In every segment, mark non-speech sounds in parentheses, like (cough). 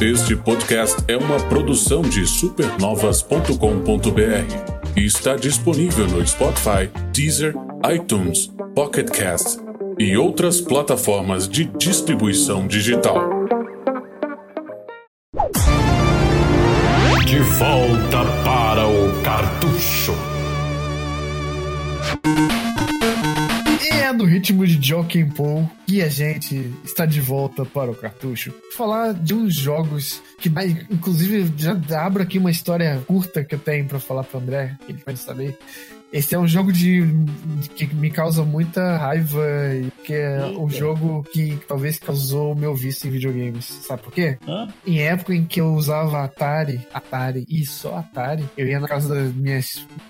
Este podcast é uma produção de supernovas.com.br e está disponível no Spotify, Deezer, iTunes, Pocket Cast e outras plataformas de distribuição digital. Ritmo de Joking Paul que a gente está de volta para o cartucho. Falar de uns jogos que, inclusive, já abro aqui uma história curta que eu tenho para falar para André, que ele pode saber. Esse é um jogo de, de, que me causa muita raiva, que é Eita. um jogo que talvez causou o meu vício em videogames. Sabe por quê? Hã? Em época em que eu usava Atari, Atari e só Atari, eu ia na casa da minha,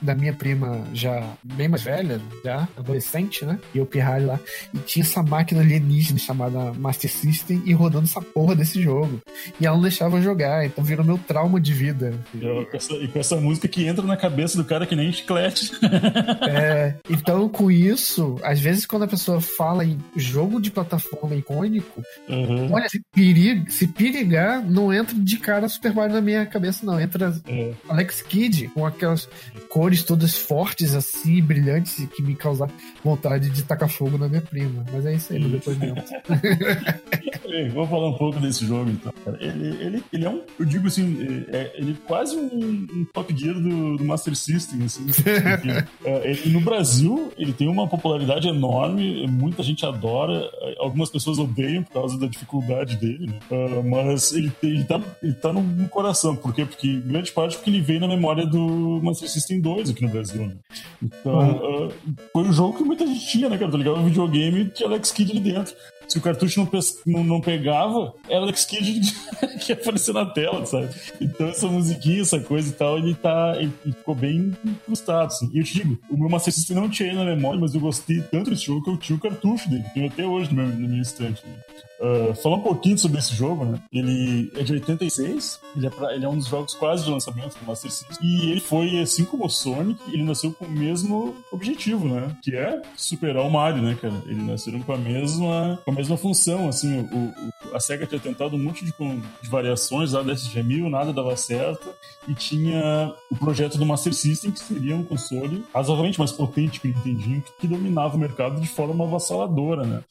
da minha prima já bem mais velha, já adolescente, né? E eu pirralho lá. E tinha essa máquina alienígena chamada Master System e rodando essa porra desse jogo. E ela não deixava jogar, então virou meu trauma de vida. E com essa, e com essa música que entra na cabeça do cara que nem chiclete. (laughs) (laughs) É, então, com isso, às vezes quando a pessoa fala em jogo de plataforma icônico, uhum. olha, se, periga, se perigar, não entra de cara Super Mario na minha cabeça, não. Entra é. Alex Kidd, com aquelas cores todas fortes, assim, brilhantes, que me causaram vontade de tacar fogo na minha prima. Mas é isso aí, depois (laughs) mesmo. Vou falar um pouco desse jogo, então. Ele, ele, ele é um, eu digo assim, é, ele é quase um, um Top Gear do, do Master System, assim. (laughs) É, ele, no Brasil, ele tem uma popularidade enorme, muita gente adora, algumas pessoas odeiam por causa da dificuldade dele, né? Mas ele, ele, tá, ele tá no coração, por quê? Porque, grande parte, porque ele veio na memória do Master System 2 aqui no Brasil, né? Então, uhum. uh, foi um jogo que muita gente tinha, né, cara? Tá ligado? O videogame tinha Alex Kidd ali dentro se o cartucho não, não, não pegava, era Alex (laughs) Kidd que ia aparecer na tela, sabe? Então essa musiquinha, essa coisa e tal, ele tá. Ele ficou bem incrustado, assim. E eu te digo, o meu Master System não tinha na memória, mas eu gostei tanto desse jogo que eu tinha o cartucho dele, tenho até hoje no meu, no meu instante. Né? Uh, falar um pouquinho sobre esse jogo, né? Ele é de 86, ele é, pra, ele é um dos jogos quase de lançamento do Master System. E ele foi, assim como o Sonic, ele nasceu com o mesmo objetivo, né? Que é superar o Mario, né, cara? Ele nasceram com a mesma, com a mesma função, assim. O, o a SEGA tinha tentado um monte de, de variações lá da SG-1000, nada dava certo. E tinha o projeto do Master System, que seria um console razoavelmente mais potente que o Nintendinho, que, que dominava o mercado de forma avassaladora, né?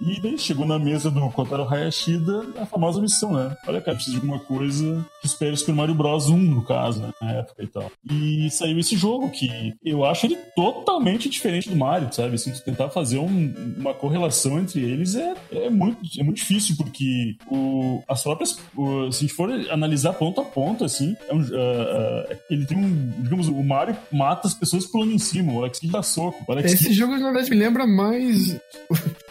E daí chegou na mesa do Kotaro Hayashida a famosa missão, né? Olha, cara, precisa de alguma coisa que espere o Super Mario Bros 1, no caso, né? Na época e tal. E saiu esse jogo que eu acho ele totalmente diferente do Mario, sabe? Assim, tentar fazer um, uma correlação entre eles é, é, muito, é muito difícil, porque o, as próprias. O, se a gente for analisar ponto a ponto, assim, é um, uh, uh, ele tem um. Digamos, o Mario mata as pessoas pulando em cima, o Alex dá soco. Alex Esse jogo, na verdade, me lembra mais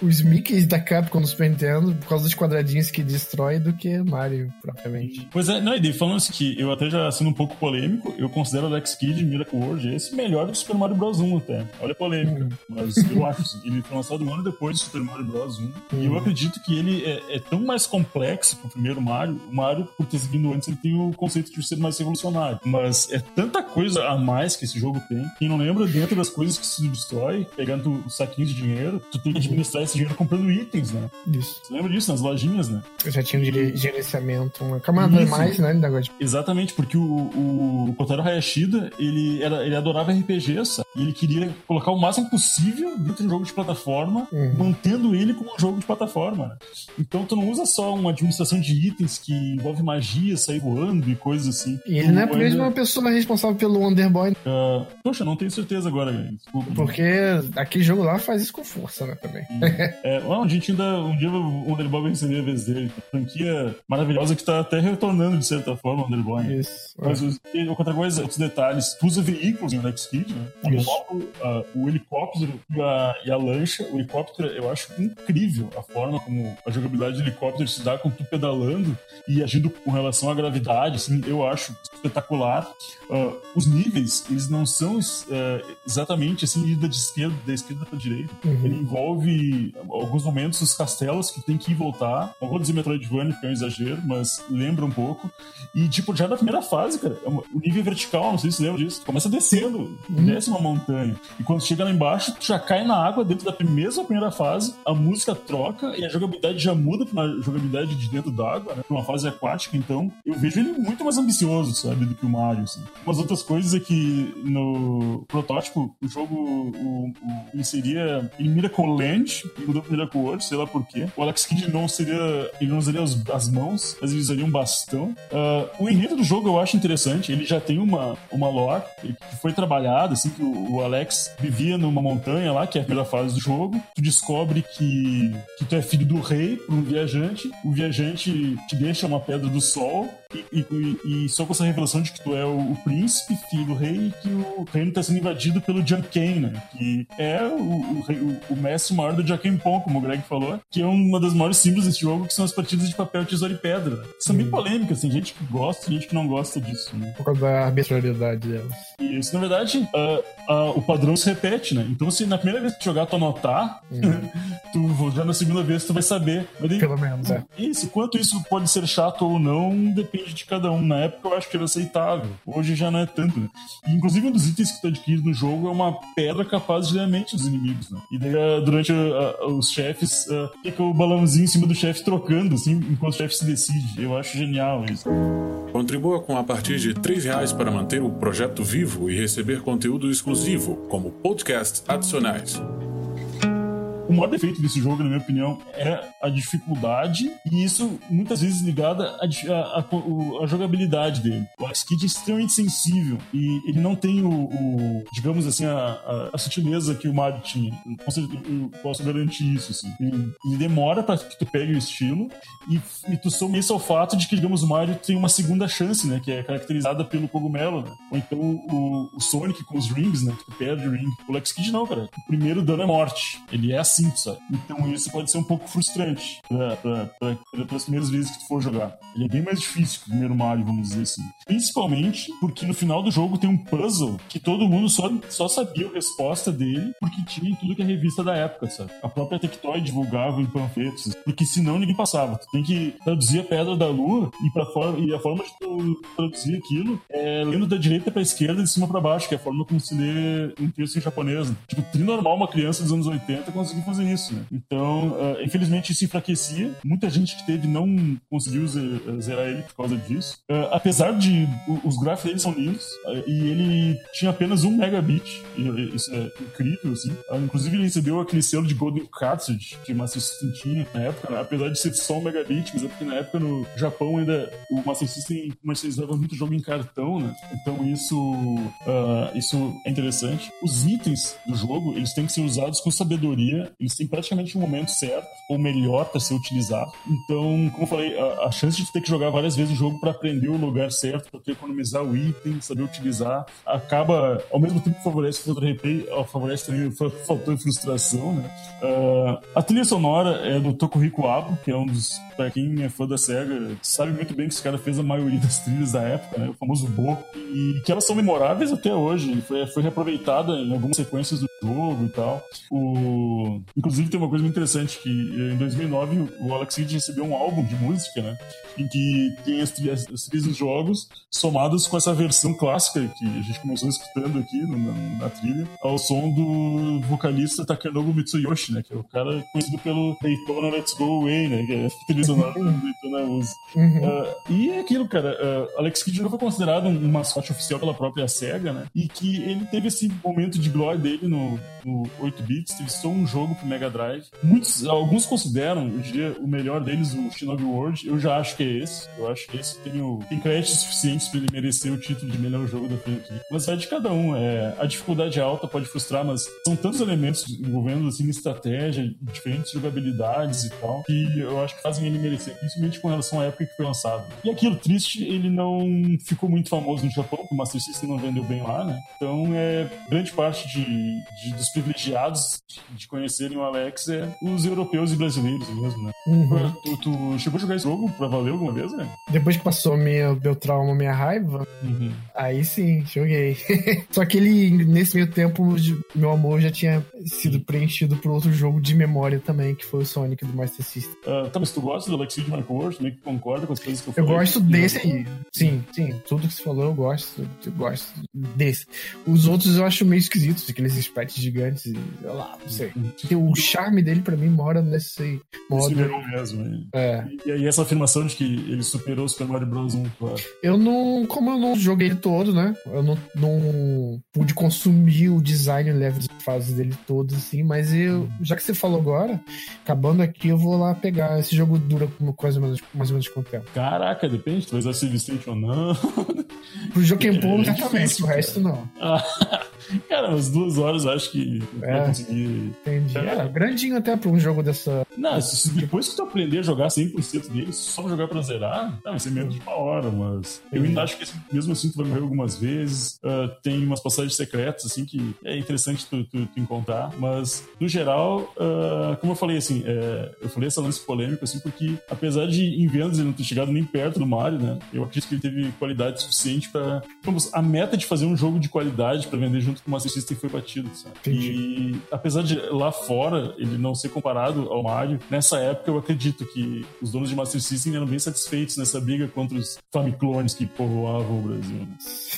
os Mickeys da Capcom no Super Nintendo por causa dos quadradinhos que destrói do que Mario, propriamente. Pois é, não, e falando assim que eu até já sendo um pouco polêmico, eu considero Alex Kidd Miracle World esse melhor do que Super Mario Bros 1 até. Olha a polêmica. Hum. Mas eu (laughs) acho assim, ele foi lançado um ano depois do Super Mario Bros 1. Hum. E eu acredito que ele é, é, tão mais complexo que o primeiro Mario. O Mario, por ter seguido antes, ele tem o conceito de ser mais revolucionário. Mas é tanta coisa a mais que esse jogo tem. Quem não lembra, dentro das coisas que se destrói, pegando o saquinho de dinheiro, tu tem que administrar esse dinheiro comprando itens, né? Isso. Você lembra disso, nas lojinhas, né? Eu já tinha um gerenciamento, uma camada mais, né? Negócio. Exatamente, porque o, o, o Kotaro Hayashida, ele, era, ele adorava RPG, sabe? E ele queria colocar o máximo possível dentro de um jogo de plataforma, uhum. mantendo ele como um jogo de plataforma. Né? Então tu não usa só uma administração de itens que envolve magia, sair voando e coisas assim. E ele não é a mesma pessoa responsável pelo Wonderboy. Uh, poxa, não tenho certeza agora, Desculpa. Porque aquele jogo lá faz isso com força, né, também. (laughs) é, um dia ainda, um dia o Wonderboy vai receber a vez dele. Franquia maravilhosa que tá até retornando, de certa forma, o Wonderboy. Né? Isso. Mas é. outra coisa, outros detalhes, tu usa veículos em Alex Kidd, né? O, uh, o helicóptero e a, e a lancha, o helicóptero, eu acho incrível a forma como a jogabilidade de helicóptero se dá com tu pedalando e agindo com relação à gravidade, assim, eu acho espetacular. Uh, os níveis, eles não são uh, exatamente assim, ida de esquerda, da esquerda para direita. Uhum. Ele envolve alguns momentos os castelos que tem que ir voltar. Não vou dizer Metroidvania, porque é um exagero, mas lembra um pouco. E, tipo, já na primeira fase, cara, é o nível vertical, não sei se você lembra disso. Começa descendo, uhum. desce uma montanha. E quando chega lá embaixo, tu já cai na água dentro da mesma primeira fase, a música troca e a jogabilidade já muda pra uma jogabilidade de dentro d'água, né? Pra uma fase aquática, então eu vejo ele muito mais ambicioso, sabe, do que o Mario, assim. Umas outras coisas é que no protótipo, o jogo o, o, ele seria em Miracle Land, e mudou pra Miracle World, sei lá por quê. O Alex Kidd não seria, ele não usaria as, mãos, mas ele usaria um bastão. Uh, o enredo do jogo eu acho interessante, ele já tem uma, uma lore que foi trabalhada, assim, que o, o Alex vivia numa montanha lá, que é a primeira fase do jogo. Tu descobre que, que tu é filho do rei, por um viajante. O viajante te deixa uma pedra do sol e, e, e, só com essa revelação de que tu é o, o, príncipe, filho do rei, e que o reino está sendo invadido pelo Janken, né? Que é o, o, o, mestre maior do Jaken Pong, como o Greg falou, que é uma das maiores símbolos desse jogo, que são as partidas de papel, tesoura e pedra. São bem polêmicas, tem gente que gosta e gente que não gosta disso, né? Por causa da arbitrariedade delas. Isso, na verdade, uh, uh, o padrão se repete, né? Então, se na primeira vez que jogar tu anotar, uhum. (laughs) tu já na segunda vez tu vai saber. Daí, Pelo menos, é. Isso, quanto isso pode ser chato ou não, depende de cada um. Na época eu acho que era aceitável. Hoje já não é tanto, né? Inclusive, um dos itens que tu adquire no jogo é uma pedra capaz de ler a mente dos inimigos, né? E daí, ah, durante a, ah, os chefes, uh, fica o balãozinho em cima do chefe trocando, assim, enquanto o chefe se decide. Eu acho genial isso. Contribua com a partir de R$ reais para manter o projeto vivo e receber conteúdo exclusivo, como podcasts adicionais. O maior defeito desse jogo, na minha opinião, é a dificuldade e isso muitas vezes ligado à, jogabilidade dele. O Alex Kidd é extremamente sensível e ele não tem o, o digamos assim, a, a, sutileza que o Mario tinha. Eu posso garantir isso, assim. Ele, ele demora para que tu pegue o estilo e, e tu soma isso ao fato de que, digamos, o Mario tem uma segunda chance, né? Que é caracterizada pelo cogumelo, né? Ou então o, o Sonic com os rings, né? Que tu perde o ring. O Alex Kidd não, cara. O primeiro dano é morte. Ele é assim Então isso pode ser um pouco frustrante para as primeiras vezes que tu for jogar. Ele é bem mais difícil que o primeiro Mario, vamos dizer assim. Principalmente porque no final do jogo tem um puzzle que todo mundo só, só sabia a resposta dele porque tinha em tudo que é revista da época, sabe? A própria Tectoy divulgava em panfletos, porque senão ninguém passava. Tu tem que traduzir a Pedra da Lua e, pra e a forma de tu traduzir aquilo é lendo da direita pra esquerda, de cima para baixo, que é a forma como se lê um texto em japonês. Né? Tipo, tri normal uma criança dos anos 80 conseguir fazer isso, né? Então, uh, infelizmente, isso enfraquecia. Muita gente que teve não conseguiu zerar ele por causa disso. Uh, apesar de os gráficos dele são lindos uh, e ele tinha apenas um megabit. isso é incrível, assim. inclusive, ele recebeu aquele selo de Golden Cartridge que o Master System tinha na época, né? apesar de ser só um megabit, mas é porque na época no Japão ainda o Master System comercializava muito jogo em cartão, né? Então isso, isso é interessante. Os itens do jogo, eles têm que ser usados com sabedoria eles têm praticamente um momento certo, ou melhor, para ser utilizado. Então, como eu falei, a, a, chance de ter que jogar várias vezes o jogo para aprender o lugar certo, para ter economizar o item, saber utilizar, acaba, ao mesmo tempo que favorece o replay, favorece também o de frustração, né? Uh, a trilha sonora é do Tokuhiko Abo, que é um dos, pra quem é fã da SEGA, sabe muito bem que esse cara fez a maioria das trilhas da época, né? O famoso Bo, e que elas são memoráveis até hoje. Foi, foi reaproveitada em algumas sequências do jogo e tal. O... Inclusive tem uma coisa muito interessante que em 2009 o Alex Kidd recebeu um álbum de música, né? Em que tem as trilhas, as trilhas dos jogos somadas com essa versão clássica que a gente começou escutando aqui na, na trilha, ao som do vocalista Takenobu Mitsuyoshi, né? Que é o cara conhecido pelo Daytona Let's Go Away, né? Que é a trilha sonora do Daytona usa. Uhum. Uh, e é aquilo, cara. Uh, Alex Kidd foi considerado um mascote oficial pela própria SEGA, né? E que ele teve esse momento de glória dele no, no 8 bits, teve só um jogo pro Mega Drive. Muitos, alguns consideram, eu diria, o melhor deles, o Shinobi World. Eu já acho que é esse. Eu acho que esse tem, o, tem créditos suficientes para ele merecer o título de melhor jogo da franquia. Mas é de cada um. É, a dificuldade é alta pode frustrar, mas são tantos elementos envolvendo assim, estratégia, diferentes jogabilidades e tal, que eu acho que fazem ele merecer, principalmente com relação à época que foi lançado. E aquilo triste, ele não ficou muito famoso no Japão, o Master System não vendeu bem lá, né? Então, é grande parte de, de dos privilegiados de conhecerem o Alex é os europeus e brasileiros mesmo, né? Uhum. Tu, tu chegou a jogar esse jogo pra valer alguma vez, né? Depois que passou minha, meu trauma, minha raiva, Uhum. aí sim, joguei. (laughs) Só que ele, nesse meio tempo, meu amor já tinha sido preenchido por outro jogo de memória também, que foi o Sonic do Master System. Ah, tá, mas tu gosta do Alex Mark Wars? Meio que concorda com as coisas que eu Eu falei? gosto desse aí. Sim, sim. Tudo que você falou eu gosto. Eu gosto desse. Os outros eu acho meio esquisitos, aqueles sprites gigantes e sei lá, não sei. Porque o charme dele pra mim mora nesse Ele modo. superou mesmo. É. E aí essa afirmação de que ele superou o Super Mario Bros. 1, claro. Eu não. Como eu não joguei ele todo, né? Eu não, não pude consumir o design level de fases dele todos, assim, mas eu. Já que você falou agora, acabando aqui, eu vou lá pegar. Esse jogo dura como mais ou menos, mais ou menos quanto tempo? Caraca, depende, tu vai usar Save State ou não. Pro Jokenpon, É certamente, difícil, o resto não. (laughs) Cara, umas duas horas eu acho que É. conseguir. Entendi. É, grandinho até pra um jogo dessa. Não, depois que tu aprender a jogar 100% dele, só jogar pra zerar, tá, vai ser menos de uma hora, mas eu ainda acho que mesmo assim tu vai morrer algumas vezes. ah, tem umas passagens secretas, assim, que é interessante tu, tu- tu encontrar, mas no geral, ah, como eu falei, assim, é, eu falei essa lance polêmico, assim, porque apesar de em vendas ele não ter chegado nem perto do Mario, né, eu acredito que ele teve qualidade suficiente pra. Vamos, a meta de fazer um jogo de qualidade pra vender junto com o Master System foi batido, sabe? Entendi. E apesar de lá fora ele não ser comparado ao Mario, nessa época eu acredito que os donos de Master System eram bem satisfeitos nessa briga contra os Famiclones que povoavam o Brasil. né?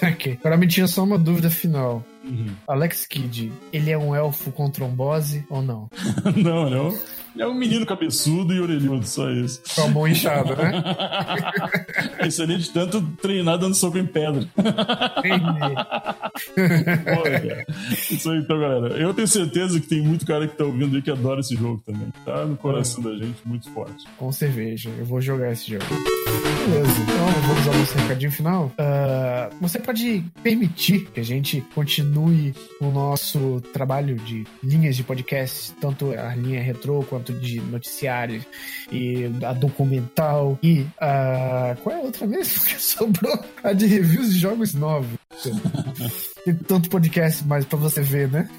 (laughs) Ok. Agora me tira só uma dúvida final. Uhum. Alex Kidd, ele é um elfo com trombose ou não? (laughs) não, não. É um menino cabeçudo e orelhudo, só isso. Com a mão inchada, né? (laughs) Excelente tanto treinar dando soco em pedra. Cara. Isso aí, então, galera. Eu tenho certeza que tem muito cara que tá ouvindo aí que adora esse jogo também. Tá no coração da gente, muito forte. Com cerveja. Eu vou jogar esse jogo. Beleza, então vamos ao nosso recadinho final. Ah, você pode permitir que a gente continue o nosso trabalho de linhas de podcast, tanto a linha retrô quanto de noticiários e a documental e a. Qual é a outra mesmo (laughs) que sobrou? A de reviews de jogos novos. (laughs) Tem tanto podcast mais pra você ver, né?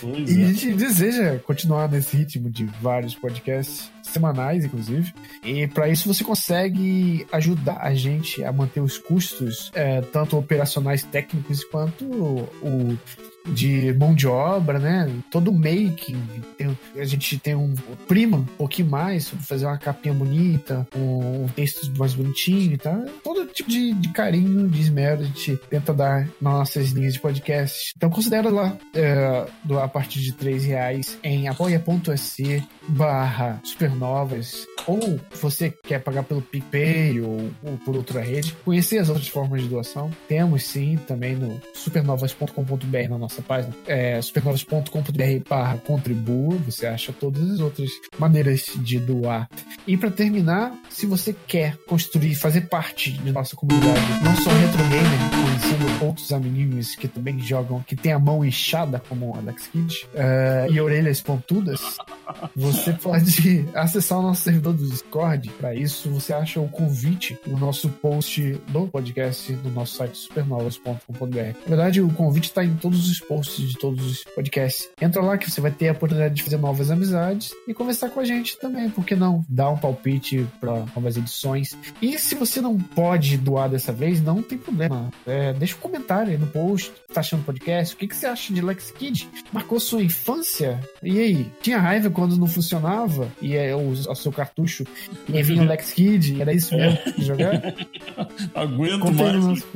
Pois E a é. gente deseja continuar nesse ritmo de vários podcasts semanais, inclusive. E para isso você consegue ajudar a gente a manter os custos, é, tanto operacionais técnicos quanto o de mão de obra, né? Todo o making. Tem- a gente tem um prima um pouquinho mais fazer uma capinha bonita, um, um texto mais bonitinho, tá? Todo tipo de, de carinho, de esmero a gente tenta dar nas nossas linhas de podcast. Então considera lá é, do- a partir de 3 reais em apoia.se barra supernovas ou você quer pagar pelo PicPay ou, ou por outra rede, conhecer as outras formas de doação. Temos sim também no supernovas.com.br na nossa página, é, supernovas.com.br barra contribua, você acha todas as outras maneiras de doar. E para terminar, se você quer construir, fazer parte de nossa comunidade, não só retro gamer, conhecendo outros amiguinhos que também jogam, que tem a mão inchada como o Alex Kidd eh, e orelhas pontudas, (laughs) você pode acessar o nosso servidor do Discord. Para isso, você acha o convite no nosso post do podcast no nosso site supernovas.com.br. Na verdade, o convite está em todos os posts de todos os podcasts. Entra lá que você vai ter a oportunidade de fazer novas amizades e conversar com a gente também. Por que não? Dar um palpite para novas edições. E se você não pode doar dessa vez, não tem problema. É, deixa um comentário aí no post. Tá achando do podcast? O que, que você acha de Lex Kid? Marcou sua infância? E aí? Tinha raiva quando não funcionava? E é o, o seu cartucho e aí vinha o Lex Kid? Era isso mesmo que jogar? (laughs) Aguento no mais. nosso-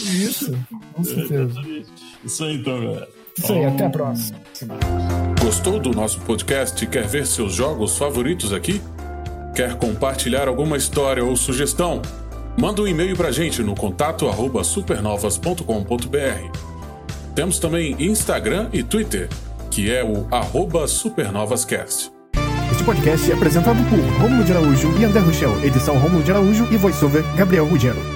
Isso, com certeza. Isso aí então, galera. Isso aí, até a próxima. Gostou do nosso podcast e quer ver seus jogos favoritos aqui? Quer compartilhar alguma história ou sugestão? Manda um e-mail pra gente no contato arroba supernovas.com.br. Temos também Instagram e Twitter, que é o supernovascast. Este podcast é apresentado por Romulo de Araújo e André Rochel, edição Romulo de Araújo e voiceover Gabriel Ruggiero.